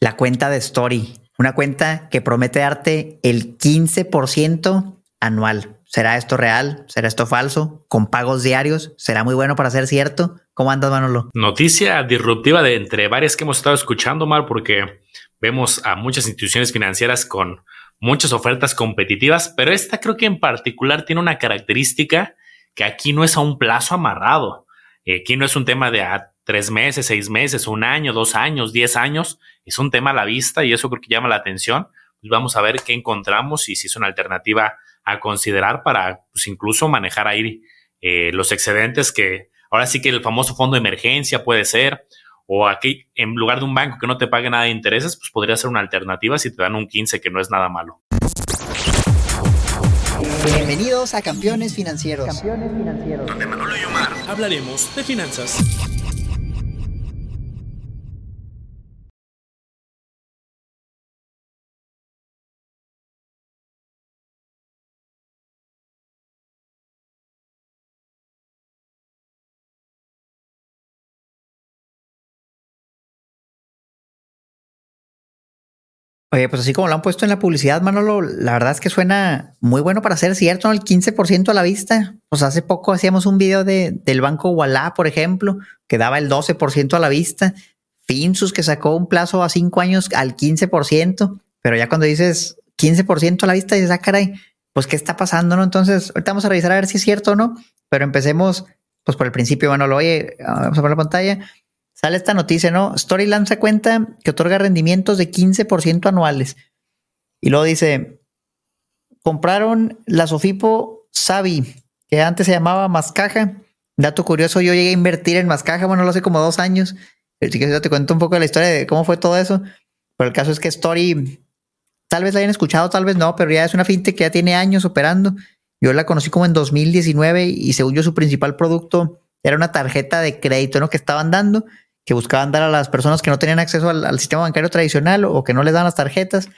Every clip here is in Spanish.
la cuenta de Story, una cuenta que promete darte el 15% anual. ¿Será esto real? ¿Será esto falso? ¿Con pagos diarios? ¿Será muy bueno para ser cierto? ¿Cómo andas, Manolo? Noticia disruptiva de entre varias que hemos estado escuchando, Mar, porque vemos a muchas instituciones financieras con muchas ofertas competitivas, pero esta creo que en particular tiene una característica que aquí no es a un plazo amarrado. Eh, aquí no es un tema de a tres meses, seis meses, un año, dos años, diez años. Es un tema a la vista y eso creo que llama la atención. Pues vamos a ver qué encontramos y si es una alternativa a considerar para pues, incluso manejar ahí eh, los excedentes que ahora sí que el famoso fondo de emergencia puede ser o aquí en lugar de un banco que no te pague nada de intereses, pues podría ser una alternativa si te dan un 15 que no es nada malo. Bienvenidos a Campeones Financieros. Campeones Financieros. Donde Manolo y Omar hablaremos de finanzas. Oye, pues así como lo han puesto en la publicidad, Manolo, la verdad es que suena muy bueno para ser cierto, ¿no? El 15% a la vista. Pues hace poco hacíamos un video de, del banco Walla, por ejemplo, que daba el 12% a la vista. Finsus, que sacó un plazo a cinco años al 15%, pero ya cuando dices 15% a la vista, dices, ah, caray, pues qué está pasando, ¿no? Entonces, ahorita vamos a revisar a ver si es cierto o no, pero empecemos pues por el principio, Manolo. Oye, vamos a ver la pantalla sale esta noticia, ¿no? Storyland se cuenta que otorga rendimientos de 15% anuales. Y luego dice, compraron la Sofipo Savi, que antes se llamaba Mascaja. Dato curioso, yo llegué a invertir en Mascaja, bueno, lo hace como dos años. Así que te cuento un poco de la historia de cómo fue todo eso. Pero el caso es que Story, tal vez la hayan escuchado, tal vez no, pero ya es una fintech que ya tiene años operando. Yo la conocí como en 2019 y según yo su principal producto era una tarjeta de crédito, ¿no? Que estaban dando que buscaban dar a las personas que no tenían acceso al, sistema bancario tradicional o que no les dan las tarjetas.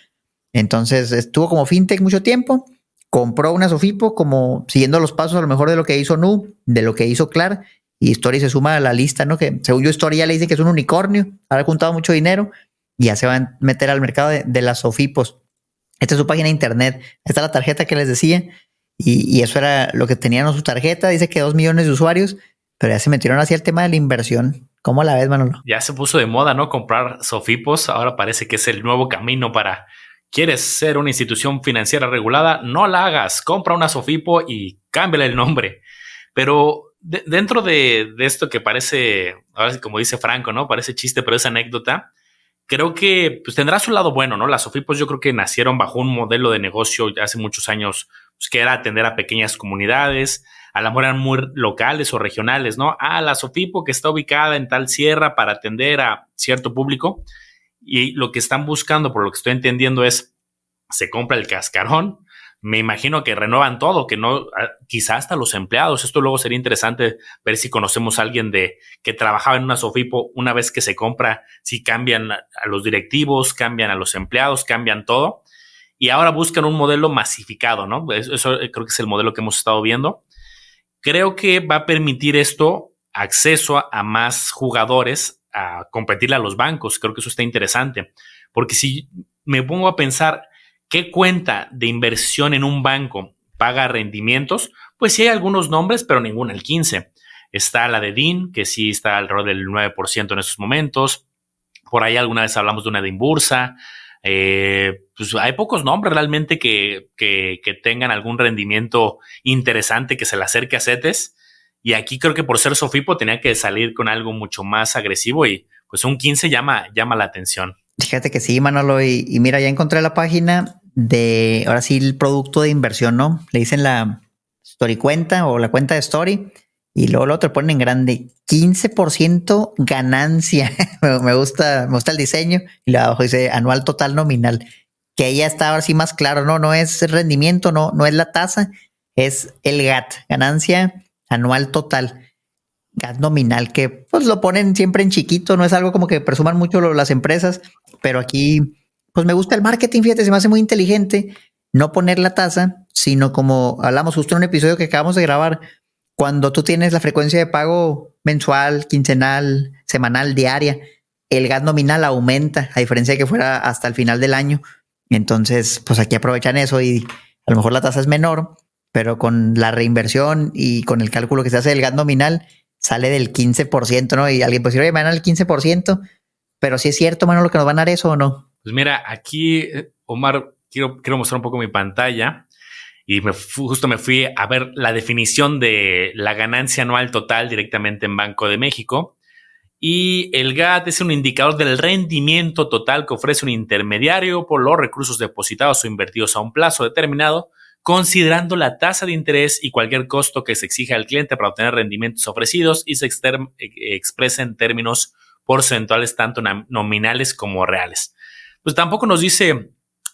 Entonces estuvo como fintech mucho tiempo, compró una Sofipo como siguiendo los pasos a lo mejor de lo que hizo Nu, de lo que hizo Clar, y Story se suma a la lista, ¿no? Que según yo Story ya le dice que es un unicornio, ha juntado mucho dinero y ya se va a meter al mercado de, las Sofipos. Esta es su página de internet, esta es la tarjeta que les decía, y, y, eso era lo que tenían en su tarjeta, dice que dos millones de usuarios, pero ya se metieron hacia el tema de la inversión ¿Cómo la ves, Manolo? Ya se puso de moda, ¿no? Comprar Sofipos. Ahora parece que es el nuevo camino para. ¿Quieres ser una institución financiera regulada? No la hagas. Compra una Sofipo y cámbiale el nombre. Pero dentro de, esto que parece, ahora como dice Franco, ¿no? Parece chiste, pero es anécdota. Creo que pues, tendrá su lado bueno, ¿no? Las Sofipos yo creo que nacieron bajo un modelo de negocio hace muchos años, pues, que era atender a pequeñas comunidades, a lo mejor eran muy locales o regionales, ¿no? Ah, la Sofipo que está ubicada en tal sierra para atender a cierto público. Y lo que están buscando, por lo que estoy entendiendo, es se compra el cascarón. Me imagino que renuevan todo, que no, ah, quizá hasta los empleados. Esto luego sería interesante ver si conocemos a alguien de que trabajaba en una Sofipo una vez que se compra, si cambian a los directivos, cambian a los empleados, cambian todo. Y ahora buscan un modelo masificado, ¿no? Eso creo que es el modelo que hemos estado viendo Creo que va a permitir esto acceso a, más jugadores a competirle a los bancos. Creo que eso está interesante. Porque si me pongo a pensar qué cuenta de inversión en un banco paga rendimientos, pues sí hay algunos nombres, pero ninguna el 15. Está la de DIN, que sí está alrededor del 9% en estos momentos. Por ahí alguna vez hablamos de una de Inbursa. Eh, pues hay pocos nombres realmente que, que, tengan algún rendimiento interesante que se le acerque a CETES. Y aquí creo que por ser Sofipo tenía que salir con algo mucho más agresivo y pues un 15 llama, llama la atención. Fíjate que sí, Manolo. Y mira, ya encontré la página de, ahora sí, el producto de inversión, ¿no? Le dicen la Story cuenta o la cuenta de Story y luego lo otro ponen en grande 15% ganancia. me gusta, me gusta el diseño. Y luego abajo dice anual total nominal. Que ya está ahora sí más claro, no, no es rendimiento, no, no es la tasa, es el GAT, ganancia anual total. GAT nominal, que pues lo ponen siempre en chiquito, no es algo como que presuman mucho las empresas, pero aquí, pues me gusta el marketing, fíjate, se me hace muy inteligente no poner la tasa, sino como hablamos justo en un episodio que acabamos de grabar, cuando tú tienes la frecuencia de pago mensual, quincenal, semanal, diaria, el gas nominal aumenta, a diferencia de que fuera hasta el final del año. Entonces, pues aquí aprovechan eso y a lo mejor la tasa es menor, pero con la reinversión y con el cálculo que se hace del gas nominal, sale del 15%, ¿no? Y alguien puede decir, oye, me van al 15%, pero si es cierto, mano, lo que nos van a dar eso o no. Pues mira, aquí, eh, Omar, quiero, quiero mostrar un poco mi pantalla y me justo me fui a ver la definición de la ganancia anual total directamente en Banco de México. Y el GAT es un indicador del rendimiento total que ofrece un intermediario por los recursos depositados o invertidos a un plazo determinado, considerando la tasa de interés y cualquier costo que se exija al cliente para obtener rendimientos ofrecidos y se e-, expresa en términos porcentuales tanto nominales como reales. Pues tampoco nos dice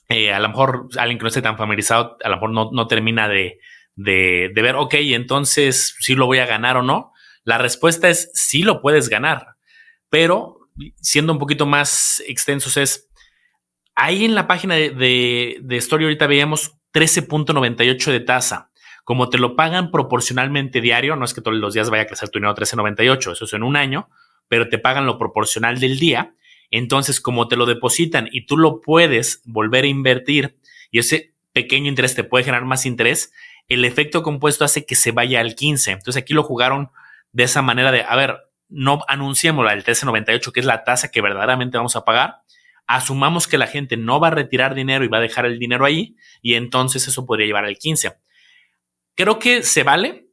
eh, a lo mejor alguien que no esté tan familiarizado, a lo mejor no, termina de, de, ver, ok, entonces si lo voy a ganar o no. La respuesta es sí lo puedes ganar, pero siendo un poquito más extensos es, ahí en la página de, de, Story ahorita veíamos 13.98 de tasa. Como te lo pagan proporcionalmente diario, no es que todos los días vaya a crecer tu dinero 13.98, eso es en un año, pero te pagan lo proporcional del día. Entonces, como te lo depositan y tú lo puedes volver a invertir y ese pequeño interés te puede generar más interés, el efecto compuesto hace que se vaya al 15. Entonces, aquí lo jugaron de esa manera de, a ver, no anunciemos la del 1398, que es la tasa que verdaderamente vamos a pagar. Asumamos que la gente no va a retirar dinero y va a dejar el dinero ahí y entonces eso podría llevar al 15. Creo que se vale,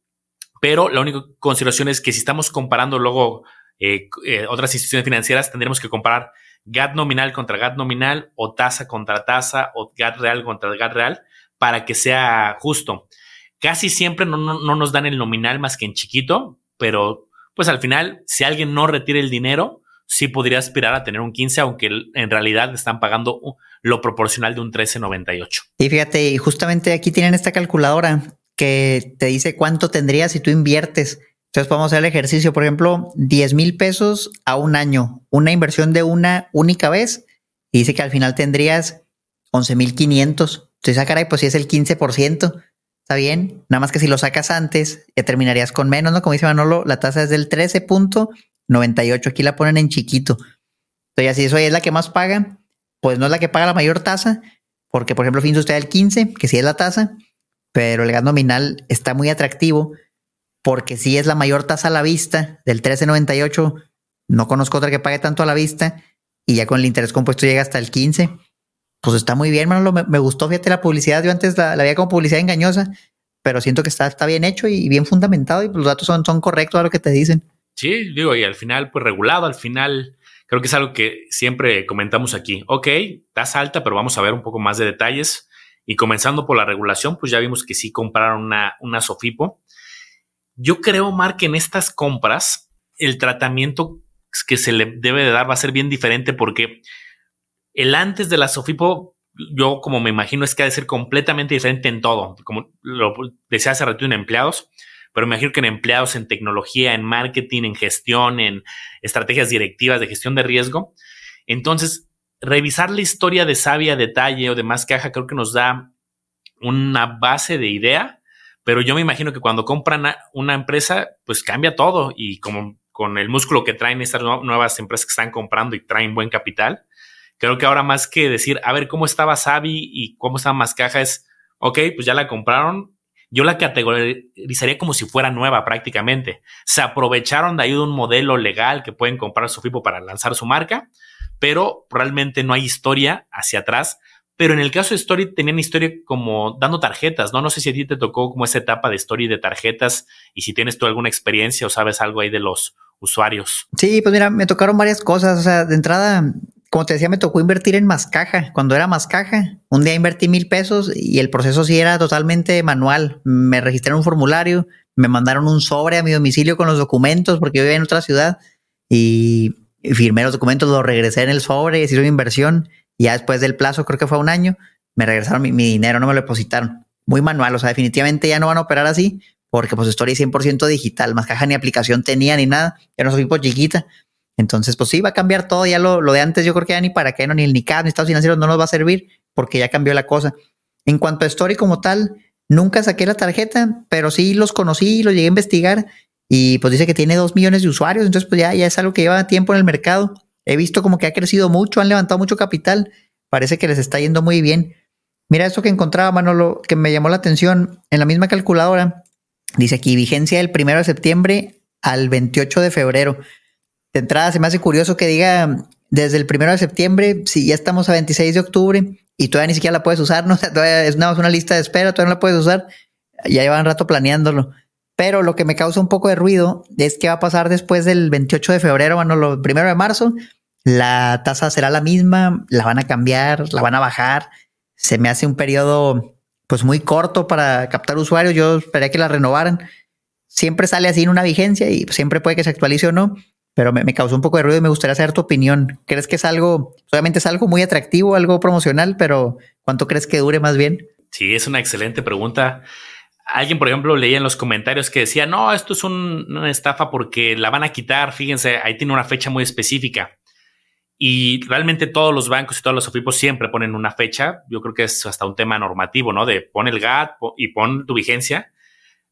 pero la única consideración es que si estamos comparando luego eh, eh, otras instituciones financieras, tendremos que comparar GAT nominal contra GAT nominal o tasa contra tasa o GAT real contra GAT real para que sea justo. Casi siempre no, nos dan el nominal más que en chiquito, pero pues al final, si alguien no retira el dinero, sí podría aspirar a tener un 15, aunque en realidad están pagando lo proporcional de un 13.98. Y fíjate, justamente aquí tienen esta calculadora que te dice cuánto tendrías si tú inviertes entonces podemos hacer el ejercicio, por ejemplo, 10 mil pesos a un año, una inversión de una única vez, y dice que al final tendrías 11 mil 500. Entonces, ah, caray, pues si es el 15%, está bien. Nada más que si lo sacas antes, ya terminarías con menos, ¿no? Como dice Manolo, la tasa es del 13.98. Aquí la ponen en chiquito. Entonces, si eso es la que más paga, pues no es la que paga la mayor tasa, porque, por ejemplo, fin usted el 15, que sí es la tasa, pero el gas nominal está muy atractivo porque si es la mayor tasa a la vista del 1398, no conozco otra que pague tanto a la vista y ya con el interés compuesto llega hasta el 15. Pues está muy bien, Manolo. Me, gustó, fíjate, la publicidad. Yo antes la, veía como publicidad engañosa, pero siento que está, bien hecho y, bien fundamentado y los datos son, correctos a lo que te dicen. Sí, digo, y al final, pues regulado, al final creo que es algo que siempre comentamos aquí. Ok, tasa alta, pero vamos a ver un poco más de detalles. Y comenzando por la regulación, pues ya vimos que sí compraron una Sofipo yo creo, Mark, que en estas compras el tratamiento que se le debe de dar va a ser bien diferente porque el antes de la Sofipo, yo como me imagino es que ha de ser completamente diferente en todo, como lo decía hace rato en empleados, pero me imagino que en empleados, en tecnología, en marketing, en gestión, en estrategias directivas de gestión de riesgo. Entonces, revisar la historia de Sabia, detalle o de más caja creo que nos da una base de idea pero yo me imagino que cuando compran una empresa, pues cambia todo y como con el músculo que traen estas nuevas empresas que están comprando y traen buen capital, creo que ahora más que decir, a ver cómo estaba Savi y cómo estaba más caja es, ok, pues ya la compraron, yo la categorizaría como si fuera nueva prácticamente. Se aprovecharon de ahí de un modelo legal que pueden comprar su FIPO para lanzar su marca, pero realmente no hay historia hacia atrás pero en el caso de Story tenían historia como dando tarjetas, ¿no? No sé si a ti te tocó como esa etapa de Story de tarjetas y si tienes tú alguna experiencia o sabes algo ahí de los usuarios. Sí, pues mira, me tocaron varias cosas. O sea, de entrada, como te decía, me tocó invertir en más caja. Cuando era más caja, un día invertí mil pesos y el proceso sí era totalmente manual. Me registré un formulario, me mandaron un sobre a mi domicilio con los documentos porque yo vivía en otra ciudad y firmé los documentos, los regresé en el sobre, hice una inversión y ya después del plazo, creo que fue un año, me regresaron mi, dinero, no me lo depositaron. Muy manual, o sea, definitivamente ya no van a operar así, porque pues Story 100% digital, más caja ni aplicación tenía ni nada, era una tipo chiquita. Entonces, pues sí, va a cambiar todo, ya lo, lo de antes yo creo que ya ni para qué, no, ni el NICAD, ni estados financieros no nos va a servir, porque ya cambió la cosa. En cuanto a Story como tal, nunca saqué la tarjeta, pero sí los conocí, los llegué a investigar y pues dice que tiene dos millones de usuarios, entonces pues ya, ya es algo que lleva tiempo en el mercado he visto como que ha crecido mucho, han levantado mucho capital, parece que les está yendo muy bien. Mira esto que encontraba, Manolo, que me llamó la atención en la misma calculadora. Dice aquí vigencia del primero de septiembre al 28 de febrero. De entrada se me hace curioso que diga desde el primero de septiembre, si ya estamos a 26 de octubre y todavía ni siquiera la puedes usar, ¿no? todavía es una, una lista de espera, todavía no la puedes usar. Ya llevan rato planeándolo. Pero lo que me causa un poco de ruido es que va a pasar después del 28 de febrero, bueno, lo primero de marzo, la tasa será la misma, la van a cambiar, la van a bajar. Se me hace un periodo pues muy corto para captar usuarios. Yo esperaría que la renovaran. Siempre sale así en una vigencia y siempre puede que se actualice o no, pero me, causó un poco de ruido y me gustaría saber tu opinión. ¿Crees que es algo, obviamente es algo muy atractivo, algo promocional, pero ¿cuánto crees que dure más bien? Sí, es una excelente pregunta. Alguien, por ejemplo, leía en los comentarios que decía, no, esto es una estafa porque la van a quitar. Fíjense, ahí tiene una fecha muy específica. Y realmente todos los bancos y todos los OFIPOS siempre ponen una fecha. Yo creo que es hasta un tema normativo, ¿no? De pon el GAT y pon tu vigencia.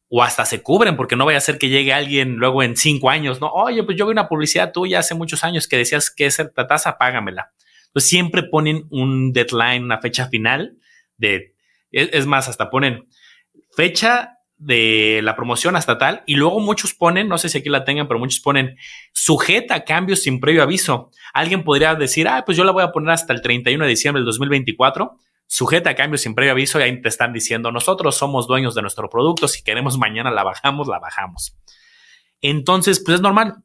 O hasta se cubren, porque no vaya a ser que llegue alguien luego en cinco años, ¿no? Oye, pues yo vi una publicidad tuya hace muchos años que decías que esa tasa, págamela. Pues siempre ponen un deadline, una fecha final de, es más, hasta ponen fecha de la promoción hasta tal, y luego muchos ponen, no sé si aquí la tengan, pero muchos ponen sujeta a cambios sin previo aviso. Alguien podría decir, ah, pues yo la voy a poner hasta el 31 de diciembre del 2024, sujeta a cambios sin previo aviso, y ahí te están diciendo, nosotros somos dueños de nuestro producto, si queremos mañana la bajamos, la bajamos. Entonces, pues es normal.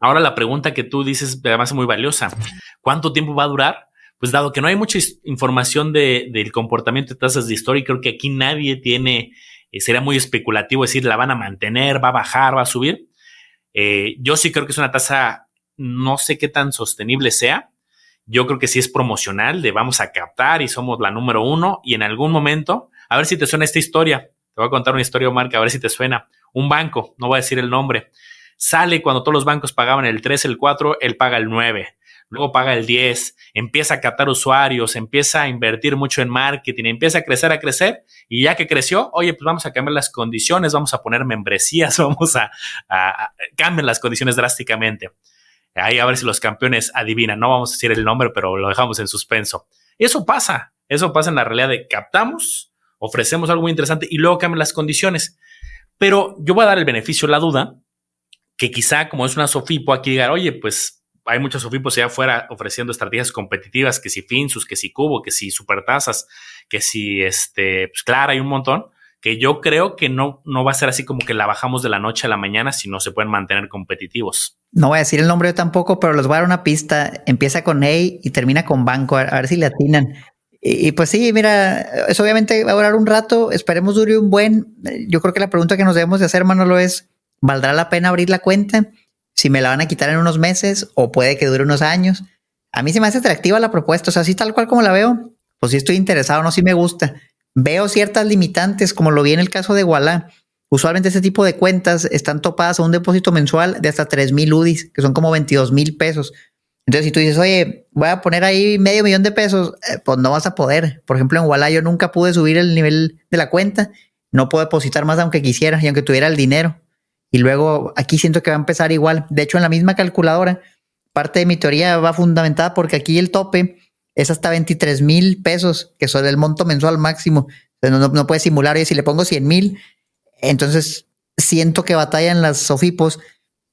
Ahora la pregunta que tú dices, además es muy valiosa, ¿cuánto tiempo va a durar? Pues dado que no hay mucha información de, del comportamiento de tasas de historia, creo que aquí nadie tiene eh, sería muy especulativo decir la van a mantener, va a bajar, va a subir. Eh, yo sí creo que es una tasa, no sé qué tan sostenible sea. Yo creo que sí es promocional, de vamos a captar y somos la número uno y en algún momento, a ver si te suena esta historia. Te voy a contar una historia, Omar, a ver si te suena. Un banco, no voy a decir el nombre, sale cuando todos los bancos pagaban el 3, el 4, él paga el 9 luego paga el 10, empieza a captar usuarios, empieza a invertir mucho en marketing, empieza a crecer, a crecer, y ya que creció, oye, pues vamos a cambiar las condiciones, vamos a poner membresías, vamos a, a, cambiar las condiciones drásticamente. Ahí a ver si los campeones adivinan, no vamos a decir el nombre, pero lo dejamos en suspenso. Eso pasa, eso pasa en la realidad de captamos, ofrecemos algo muy interesante y luego cambian las condiciones. Pero yo voy a dar el beneficio, la duda, que quizá como es una Sofipo aquí diga, oye, pues hay muchos OFIPOS allá afuera ofreciendo estrategias competitivas, que si Finsus, que si Cubo, que si Supertasas, que si este, pues Clara, hay un montón, que yo creo que no, no va a ser así como que la bajamos de la noche a la mañana, si no se pueden mantener competitivos. No voy a decir el nombre tampoco, pero les voy a dar una pista. Empieza con A y termina con banco, a, ver si le atinan. Y, y, pues sí, mira, eso obviamente va a durar un rato, esperemos dure un buen. Yo creo que la pregunta que nos debemos de hacer, Manolo, es, ¿valdrá la pena abrir la cuenta? Si me la van a quitar en unos meses o puede que dure unos años. A mí se me hace atractiva la propuesta, o sea, así tal cual como la veo, pues sí estoy interesado, no, sí me gusta. Veo ciertas limitantes, como lo vi en el caso de Walla. Usualmente este tipo de cuentas están topadas a un depósito mensual de hasta 3 mil UDIs, que son como 22 mil pesos. Entonces, si tú dices, oye, voy a poner ahí medio millón de pesos, eh, pues no vas a poder. Por ejemplo, en Walla yo nunca pude subir el nivel de la cuenta, no puedo depositar más aunque quisiera y aunque tuviera el dinero. Y luego aquí siento que va a empezar igual. De hecho, en la misma calculadora, parte de mi teoría va fundamentada porque aquí el tope es hasta 23 mil pesos, que son el monto mensual máximo. No, no, puede simular, y si le pongo 100 mil, entonces siento que batallan las SOFIPOS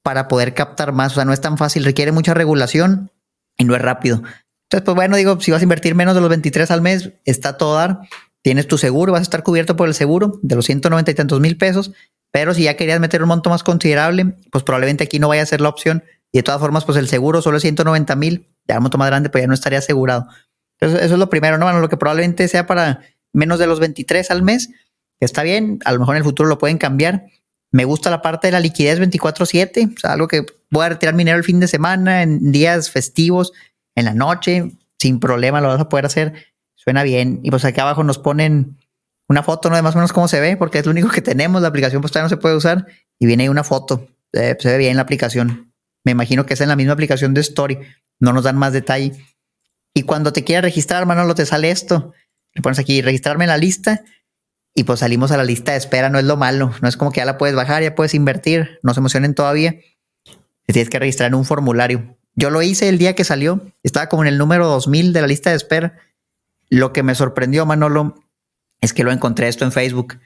para poder captar más. O sea, no es tan fácil, requiere mucha regulación y no es rápido. Entonces, pues bueno, digo, si vas a invertir menos de los 23 al mes, está todo dar. Tienes tu seguro, vas a estar cubierto por el seguro de los 190 y tantos mil pesos pero si ya querías meter un monto más considerable, pues probablemente aquí no vaya a ser la opción. Y de todas formas, pues el seguro solo es 190 mil, ya un monto más grande, pues ya no estaría asegurado. Entonces, eso es lo primero, ¿no? Bueno, lo que probablemente sea para menos de los 23 al mes, está bien, a lo mejor en el futuro lo pueden cambiar. Me gusta la parte de la liquidez 24/7, o sea, algo que voy a retirar dinero el fin de semana, en días festivos, en la noche, sin problema lo vas a poder hacer. Suena bien. Y pues aquí abajo nos ponen una foto, ¿no? De más o menos cómo se ve, porque es lo único que tenemos. La aplicación pues todavía no se puede usar y viene ahí una foto. se ve bien la aplicación. Me imagino que es en la misma aplicación de Story. No nos dan más detalle. Y cuando te quieras registrar, Manolo, te sale esto. Le pones aquí registrarme en la lista y pues salimos a la lista de espera. No es lo malo. No es como que ya la puedes bajar, ya puedes invertir. No se emocionen todavía. Te tienes que registrar en un formulario. Yo lo hice el día que salió. Estaba como en el número 2000 de la lista de espera. Lo que me sorprendió, Manolo, es que lo encontré esto en Facebook.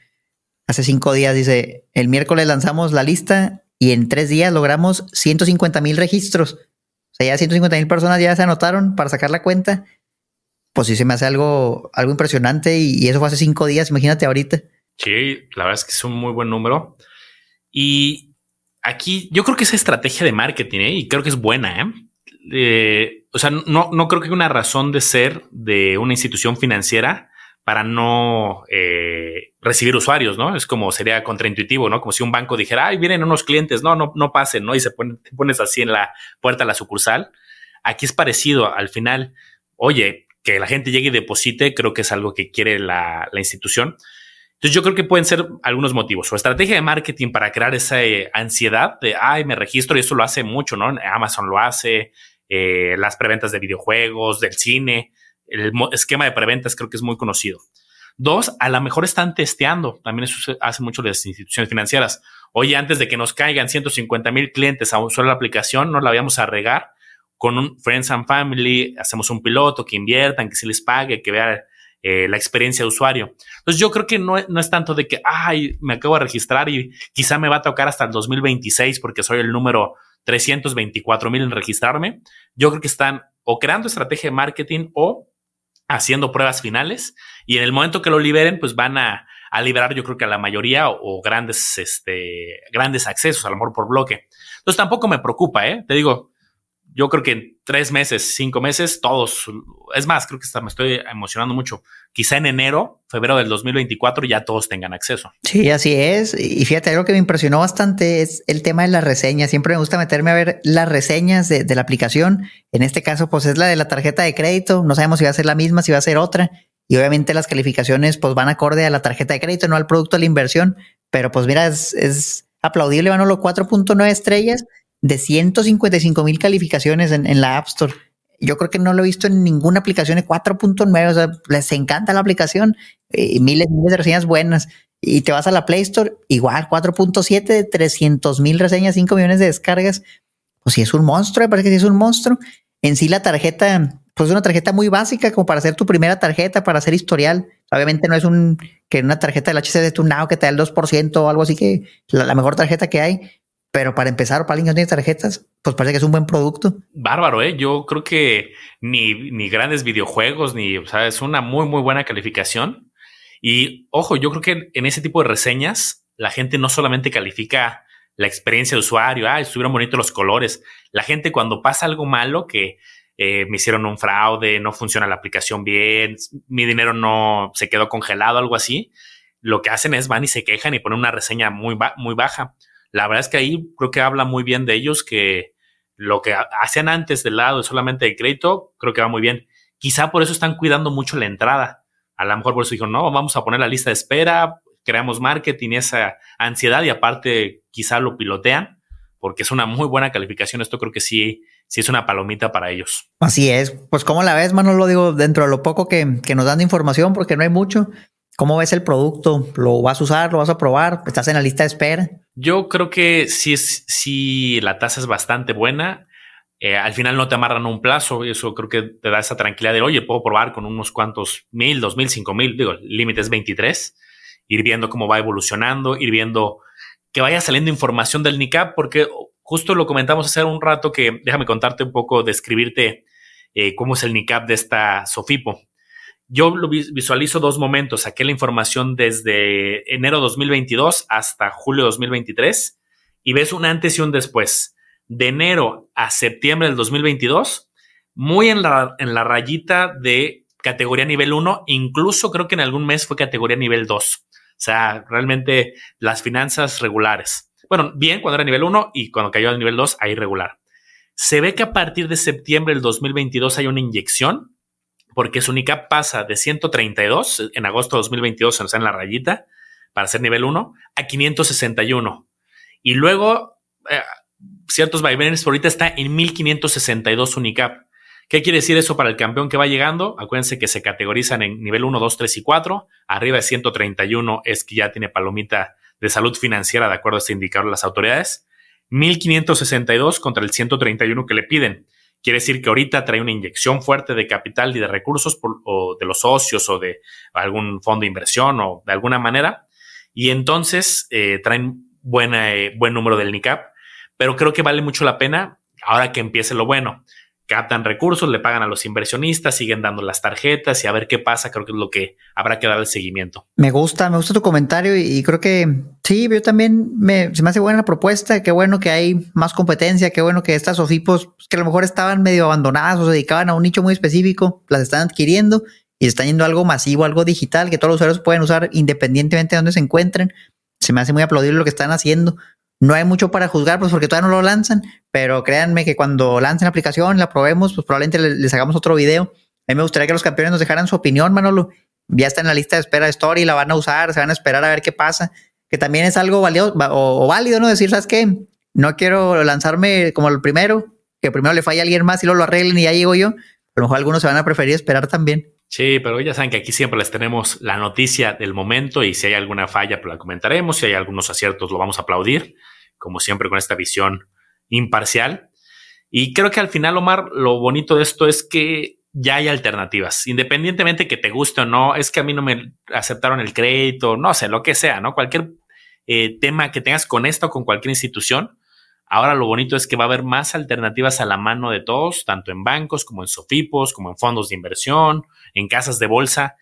Hace cinco días dice, el miércoles lanzamos la lista y en tres días logramos 150 mil registros. O sea, ya 150 mil personas ya se anotaron para sacar la cuenta. Pues sí se me hace algo, algo impresionante y, eso fue hace cinco días. Imagínate ahorita. Sí, la verdad es que es un muy buen número. Y aquí yo creo que esa estrategia de marketing, ¿eh? y creo que es buena, ¿eh? Eh, o sea, no, no creo que una razón de ser de una institución financiera para no eh, recibir usuarios, ¿no? Es como sería contraintuitivo, ¿no? Como si un banco dijera, ay, vienen unos clientes, no, no, no pasen, ¿no? Y se pone, te pones así en la puerta de la sucursal. Aquí es parecido, al final, oye, que la gente llegue y deposite, creo que es algo que quiere la, la institución. Entonces yo creo que pueden ser algunos motivos. Su estrategia de marketing para crear esa eh, ansiedad de, ay, me registro y eso lo hace mucho, ¿no? Amazon lo hace, eh, las preventas de videojuegos, del cine, el esquema de preventas creo que es muy conocido. Dos, a lo mejor están testeando, también eso hace mucho las instituciones financieras. Oye, antes de que nos caigan 150 mil clientes a un solo aplicación, no la vayamos a regar con un Friends and Family, hacemos un piloto, que inviertan, que se les pague, que vean eh, la experiencia de usuario. Entonces yo creo que no, no, es tanto de que, ay, me acabo de registrar y quizá me va a tocar hasta el 2026 porque soy el número 324 mil en registrarme. Yo creo que están o creando estrategia de marketing o haciendo pruebas finales y en el momento que lo liberen, pues van a, a liberar yo creo que a la mayoría o, grandes, este, grandes accesos, a lo mejor por bloque. Entonces tampoco me preocupa, ¿eh? Te digo, yo creo que en tres meses, cinco meses, todos, es más, creo que hasta me estoy emocionando mucho. Quizá en enero, febrero del 2024 ya todos tengan acceso. Sí, así es. Y fíjate, algo que me impresionó bastante es el tema de las reseñas. Siempre me gusta meterme a ver las reseñas de, la aplicación. En este caso, pues es la de la tarjeta de crédito. No sabemos si va a ser la misma, si va a ser otra. Y obviamente las calificaciones pues van acorde a la tarjeta de crédito, no al producto de la inversión. Pero pues mira, es, es aplaudible, van los 4.9 estrellas de 155 mil calificaciones en, la App Store. Yo creo que no lo he visto en ninguna aplicación de 4.9. O sea, les encanta la aplicación. y miles, miles de reseñas buenas. Y te vas a la Play Store, igual 4.7 de 300 mil reseñas, 5 millones de descargas. Pues si es un monstruo, me parece que sí es un monstruo. En sí la tarjeta, pues es una tarjeta muy básica como para hacer tu primera tarjeta, para hacer historial. Obviamente no es un que una tarjeta del HC de tu Now que te da el 2% o algo así que la mejor tarjeta que hay, pero para empezar, para alguien que no tiene tarjetas, pues parece que es un buen producto. Bárbaro, ¿eh? Yo creo que ni, ni grandes videojuegos, ni, o sea, es una muy, muy buena calificación. Y ojo, yo creo que en ese tipo de reseñas, la gente no solamente califica la experiencia de usuario, ah, estuvieron bonitos los colores. La gente cuando pasa algo malo, que eh, me hicieron un fraude, no funciona la aplicación bien, mi dinero no se quedó congelado, algo así, lo que hacen es van y se quejan y ponen una reseña muy, muy baja la verdad es que ahí creo que habla muy bien de ellos que lo que hacían antes del lado solamente de crédito, creo que va muy bien. Quizá por eso están cuidando mucho la entrada. A lo mejor por eso dijeron, no, vamos a poner la lista de espera, creamos marketing y esa ansiedad y aparte quizá lo pilotean porque es una muy buena calificación. Esto creo que sí, sí es una palomita para ellos. Así es. Pues como la ves, mano, lo digo dentro de lo poco que, que nos dan de información, porque no hay mucho. ¿Cómo ves el producto? ¿Lo vas a usar? ¿Lo vas a probar? ¿Estás en la lista de espera? Yo creo que si si la tasa es bastante buena. Eh, al final no te amarran un plazo eso creo que te da esa tranquilidad de, oye, puedo probar con unos cuantos mil, dos mil, cinco mil, digo, el límite es 23, ir viendo cómo va evolucionando, ir viendo que vaya saliendo información del NICAP, porque justo lo comentamos hace un rato que déjame contarte un poco, describirte eh, cómo es el NICAP de esta Sofipo. Yo lo visualizo dos momentos. Saqué la información desde enero 2022 hasta julio 2023 y ves un antes y un después. De enero a septiembre del 2022, muy en la, en la rayita de categoría nivel 1, incluso creo que en algún mes fue categoría nivel 2. O sea, realmente las finanzas regulares. Bueno, bien cuando era nivel 1 y cuando cayó al nivel 2, ahí regular. Se ve que a partir de septiembre del 2022 hay una inyección porque su NICAP pasa de 132 en agosto de 2022, se nos en la rayita, para ser nivel 1, a 561. Y luego, eh, ciertos vaivenes, ahorita está en 1562 UNICAP. ¿Qué quiere decir eso para el campeón que va llegando? Acuérdense que se categorizan en nivel 1, 2, 3 y 4. Arriba de 131 es que ya tiene palomita de salud financiera, de acuerdo a este indicador de las autoridades. 1562 contra el 131 que le piden. Quiere decir que ahorita trae una inyección fuerte de capital y de recursos o de los socios o de algún fondo de inversión o de alguna manera. Y entonces eh, traen buena, eh, buen número del NICAP, pero creo que vale mucho la pena ahora que empiece lo bueno captan recursos, le pagan a los inversionistas, siguen dando las tarjetas y a ver qué pasa, creo que es lo que habrá que dar el seguimiento. Me gusta, me gusta tu comentario y, creo que sí, yo también me, se me hace buena la propuesta, qué bueno que hay más competencia, qué bueno que estas OFIPOS pues, que a lo mejor estaban medio abandonadas o se dedicaban a un nicho muy específico, las están adquiriendo y están yendo a algo masivo, algo digital que todos los usuarios pueden usar independientemente de donde se encuentren. Se me hace muy aplaudible lo que están haciendo. No hay mucho para juzgar, pues porque todavía no lo lanzan, pero créanme que cuando lancen la aplicación, la probemos, pues probablemente les, hagamos otro video. A mí me gustaría que los campeones nos dejaran su opinión, Manolo. Ya está en la lista de espera de Story, la van a usar, se van a esperar a ver qué pasa. Que también es algo valioso o, válido, ¿no? Decir, ¿sabes qué? No quiero lanzarme como el primero, que primero le falla a alguien más y luego lo arreglen y ya llego yo. A lo mejor algunos se van a preferir esperar también. Sí, pero ya saben que aquí siempre les tenemos la noticia del momento y si hay alguna falla, pues la comentaremos. Si hay algunos aciertos, lo vamos a aplaudir como siempre con esta visión imparcial. Y creo que al final, Omar, lo bonito de esto es que ya hay alternativas, independientemente que te guste o no, es que a mí no me aceptaron el crédito, no sé, lo que sea, ¿no? Cualquier eh, tema que tengas con esto o con cualquier institución, ahora lo bonito es que va a haber más alternativas a la mano de todos, tanto en bancos como en sofipos, como en fondos de inversión, en casas de bolsa.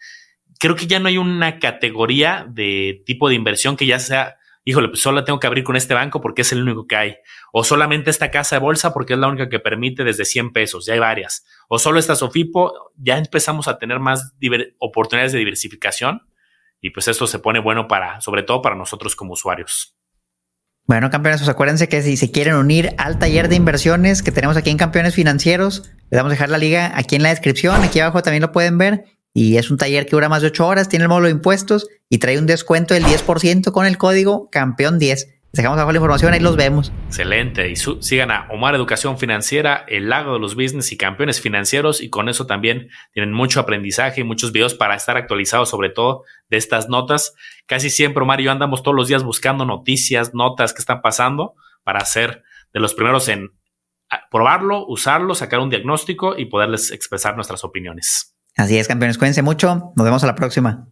Creo que ya no hay una categoría de tipo de inversión que ya sea híjole, pues solo tengo que abrir con este banco porque es el único que hay. O solamente esta casa de bolsa porque es la única que permite desde 100 pesos, ya hay varias. O solo esta Sofipo, ya empezamos a tener más oportunidades de diversificación y pues esto se pone bueno para, sobre todo para nosotros como usuarios. Bueno, campeones, pues acuérdense que si se quieren unir al taller de inversiones que tenemos aquí en Campeones Financieros, les vamos a dejar la liga aquí en la descripción, aquí abajo también lo pueden ver. Y es un taller que dura más de 8 horas, tiene el módulo de impuestos y trae un descuento del 10% con el código campeón 10. Dejamos abajo la información, ahí los vemos. Excelente. Y sigan a Omar Educación Financiera, el lago de los business y campeones financieros. Y con eso también tienen mucho aprendizaje y muchos videos para estar actualizados, sobre todo de estas notas. Casi siempre, Omar y yo andamos todos los días buscando noticias, notas que están pasando para ser de los primeros en probarlo, usarlo, sacar un diagnóstico y poderles expresar nuestras opiniones. Así es, campeones. Cuídense mucho. Nos vemos a la próxima.